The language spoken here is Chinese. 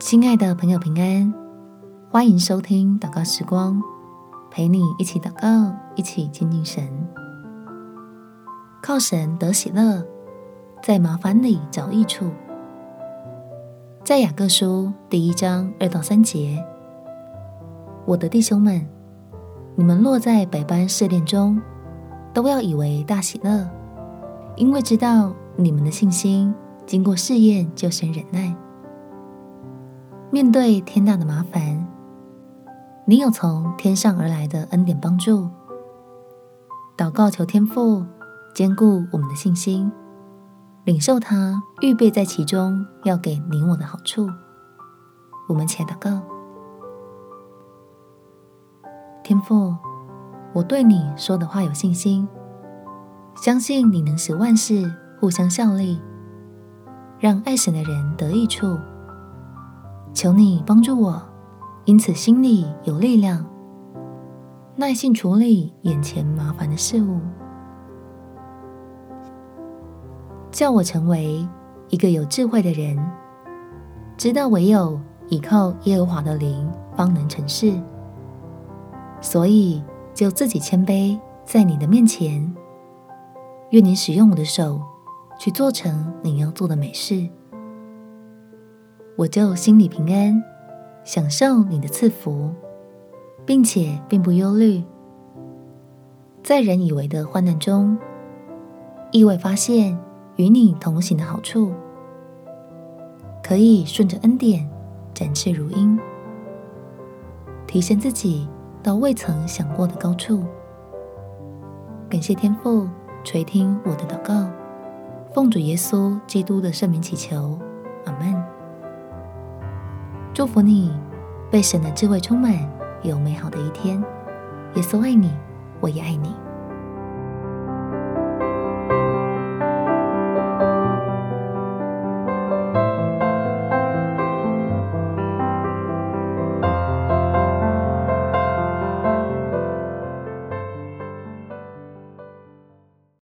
亲爱的朋友，平安！欢迎收听祷告时光，陪你一起祷告，一起亲近神，靠神得喜乐，在麻烦里找益处。在雅各书第一章二到三节，我的弟兄们，你们落在百般试炼中，都要以为大喜乐，因为知道你们的信心经过试验，就生忍耐。面对天大的麻烦，你有从天上而来的恩典帮助，祷告求天父坚固我们的信心，领受他预备在其中要给你我的好处。我们且祷告：天父，我对你说的话有信心，相信你能使万事互相效力，让爱神的人得益处。求你帮助我，因此心里有力量，耐心处理眼前麻烦的事物，叫我成为一个有智慧的人，知道唯有倚靠耶和华的灵，方能成事。所以就自己谦卑在你的面前，愿你使用我的手，去做成你要做的美事。我就心里平安，享受你的赐福，并且并不忧虑，在人以为的患难中，意外发现与你同行的好处，可以顺着恩典展翅如鹰，提升自己到未曾想过的高处。感谢天父垂听我的祷告，奉主耶稣基督的圣名祈求，祝福你，被神的智慧充满，有美好的一天。耶稣爱你，我也爱你。